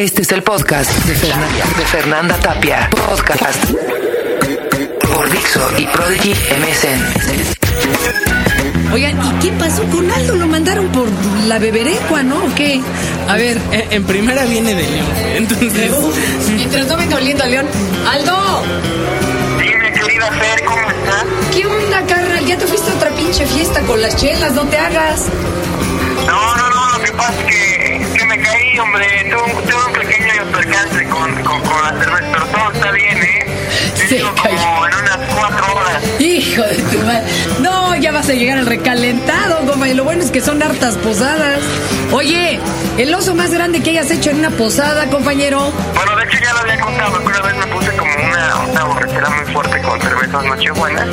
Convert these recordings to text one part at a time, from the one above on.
Este es el podcast de, Fernan- de Fernanda Tapia. Podcast por Dixo y Prodigy MSN. Oigan, ¿y qué pasó con Aldo? ¿Lo mandaron por la beberecua, no? ¿O qué? A ver, En, en primera viene de León. Entonces, mientras no venga oliendo a León. ¡Aldo! Dime, querida Fer, ¿cómo estás? ¿Qué onda, carnal? Ya te fuiste a otra pinche fiesta con las chelas, no te hagas. No, no, no, lo que pasa es que, hombre. Tuve un, tuve un pequeño percance con, con, con la cerveza, pero todo está bien, ¿eh? Cayó. como en unas cuatro horas. Hijo de tu madre. No, ya vas a llegar al recalentado. Y lo bueno es que son hartas posadas. Oye, el oso más grande que hayas hecho en una posada, compañero. Bueno, de hecho ya lo había contado, que una vez me puse como una, una borrachera muy fuerte con cervezas nochebuenas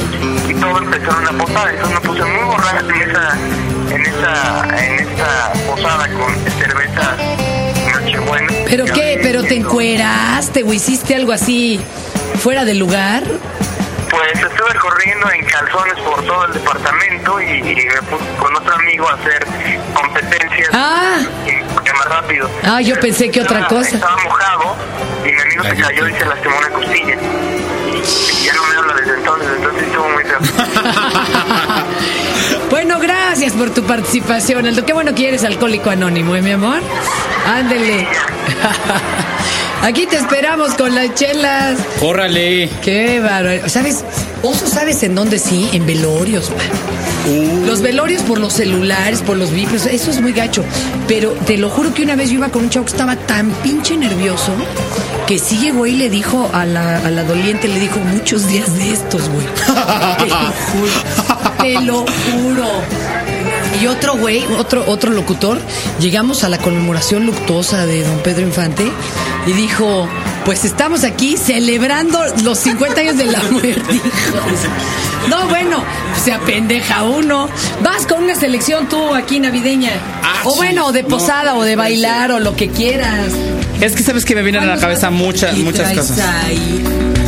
y todo empezó en una posada. Entonces me puse muy borracho en esa, en esa, en esta posada con cervezas nochebuenas. ¿Pero qué? ¿Pero te encueraste o hiciste algo así fuera del lugar? Pues estuve corriendo en calzones por todo el departamento y, y me puse con otro amigo a hacer competencias Ah. y más rápido. Ah, yo pensé que otra Estaba- cosa. Estaba mojado y mi amigo se cayó y se lastimó una costilla. Y ya no me habla desde entonces, entonces estuvo muy feo. Por tu participación, Aldo. Qué bueno que eres alcohólico anónimo, ¿eh, mi amor? Ándele. Aquí te esperamos con las chelas. córrale. Qué bárbaro. ¿Sabes? Oso, ¿sabes en dónde sí? En velorios, man. Los velorios por los celulares, por los vipos, eso es muy gacho. Pero te lo juro que una vez yo iba con un chavo que estaba tan pinche nervioso que sí llegó y le dijo a la, a la doliente, le dijo muchos días de estos, güey. Te lo juro. Te lo juro. Y otro güey, otro, otro locutor, llegamos a la conmemoración luctuosa de don Pedro Infante y dijo, pues estamos aquí celebrando los 50 años de la muerte. hijo". No, bueno, se apendeja uno. Vas con una selección tú aquí navideña. Ah, o bueno, de No, posada, o de bailar, o lo que quieras. Es que sabes que me vienen a la cabeza muchas, ¿Qué muchas cosas. ahí?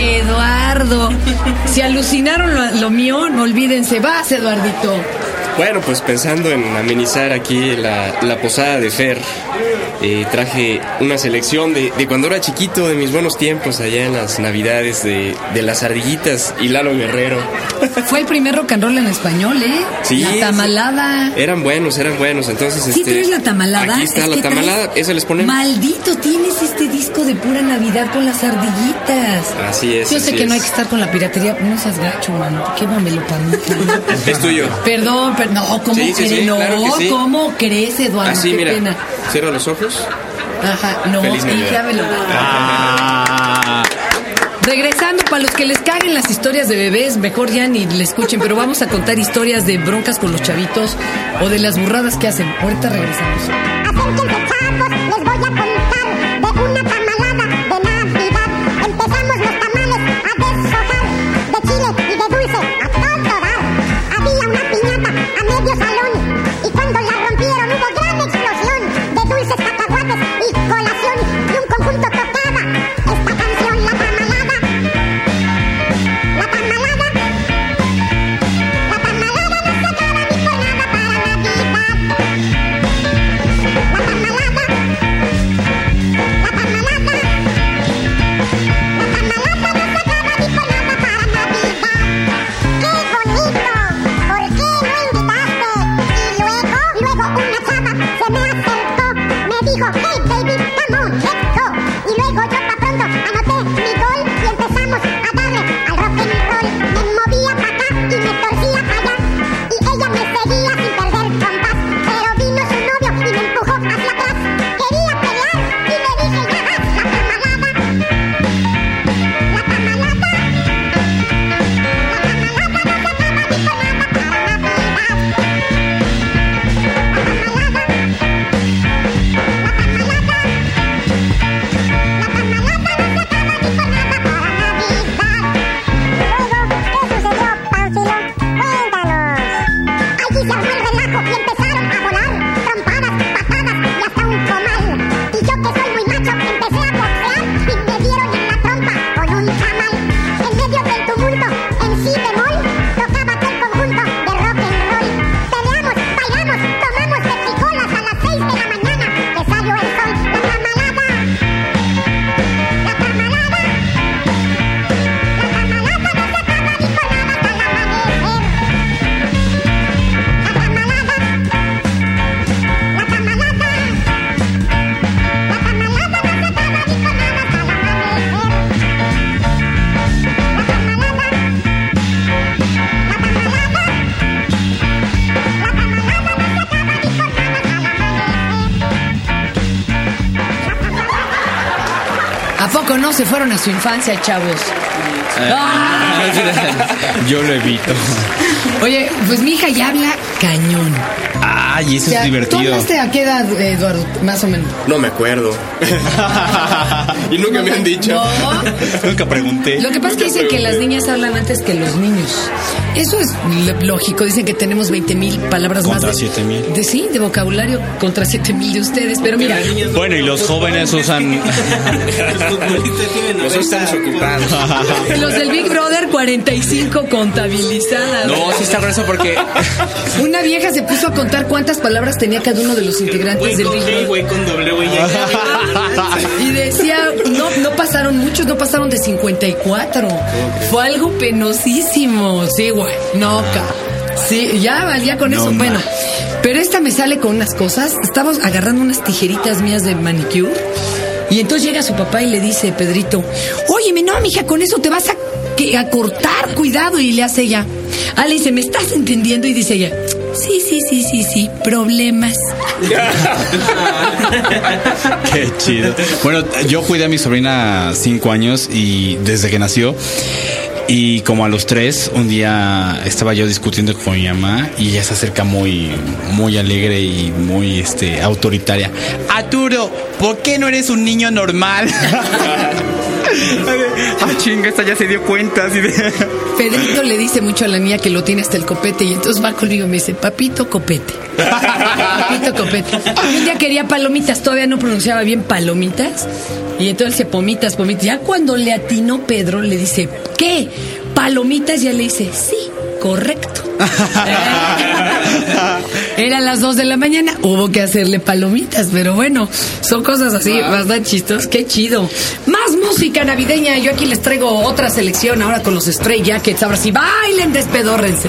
Eduardo. Si alucinaron lo, lo mío, no olvídense. Vas, Eduardito. Bueno, pues pensando en amenizar aquí la, la posada de Fer, eh, traje una selección de, de cuando era chiquito, de mis buenos tiempos, allá en las navidades, de, de las ardillitas y Lalo Guerrero. Fue el primer rock and roll en español, ¿eh? Sí, La tamalada. Eran buenos, eran buenos. Entonces, ¿Sí este, tienes la tamalada? Aquí está Es la tamalada, traes- esa les ponemos. Maldito, tienes este disco de pura Navidad con las ardillitas. Así es. Yo sé que no hay que estar con la piratería. No seas gacho, mano. Quémamelo para mí. Es tuyo. Perdón, pero no, ¿cómo Sí, sí, crees? sí, no, claro sí. ¿cómo crees, Eduardo? Así, Qué mira. pena. Cierra los ojos. Ajá, no, Feliz Navidad. y ya me lo- Ah, Regresando, para los que les caguen las historias de bebés, mejor ya ni le escuchen, pero vamos a contar historias de broncas con los chavitos o de las burradas que hacen. Ahorita regresamos. Chavos, les voy a contar de una poco no se fueron a su infancia, chavos? Ah. Yo lo evito. Oye, pues mi hija ya habla cañón. Ay, eso O sea, es ¿Tú divertido. hablaste a qué edad, Eduardo? Más o menos. No me acuerdo. y nunca me han dicho. No. Nunca pregunté. Lo que pasa es que dicen que las niñas hablan antes que los niños. Eso es lógico. Dicen que tenemos 20 mil palabras Contra más. de- 7,000. De sí, de vocabulario contra 7 mil de ustedes. Pero mira, Bueno, y los jóvenes usan. Nosotros estamos ocupados. los del Big Brother 45 contabilizadas. No, sí está grueso porque. Una vieja se puso a contar cuántas palabras tenía cada uno de los integrantes del Big Brother. con doble, güey. Muchos, no pasaron de 54. Fue algo penosísimo. Sí, güey. No, ca. Sí, ya valía con eso. No, bueno, pero esta me sale con unas cosas. Estamos agarrando unas tijeritas mías de manicure. Y entonces llega su papá y le dice, Pedrito, óyeme, no, mija, con eso te vas a, que- a cortar, cuidado. Y le hace ella. Ah, le dice, ¿me estás entendiendo? Y dice ella, sí, sí, sí, sí, sí, problemas. Qué chido. Bueno, yo cuidé a mi sobrina cinco años y desde que nació. Y como a los tres, un día estaba yo discutiendo con mi mamá y ella se acerca muy, muy alegre y muy este, autoritaria. Arturo, ¿por qué no eres un niño normal? ah, chinga, esta ya se dio cuenta. Así de... Pedrito le dice mucho a la niña que lo tiene hasta el copete y entonces va conmigo y me dice, papito copete. papito copete. Un día quería palomitas, todavía no pronunciaba bien palomitas. Y entonces dice pomitas, pomitas. Ya cuando le atinó Pedro, le dice, ¿qué? ¿Palomitas? Ya le dice, sí, correcto. Eran las 2 de la mañana, hubo que hacerle palomitas, pero bueno, son cosas así, bastante chistosas, qué chido. Música navideña, yo aquí les traigo otra selección ahora con los Stray Jackets, ahora sí, bailen, despedórrense.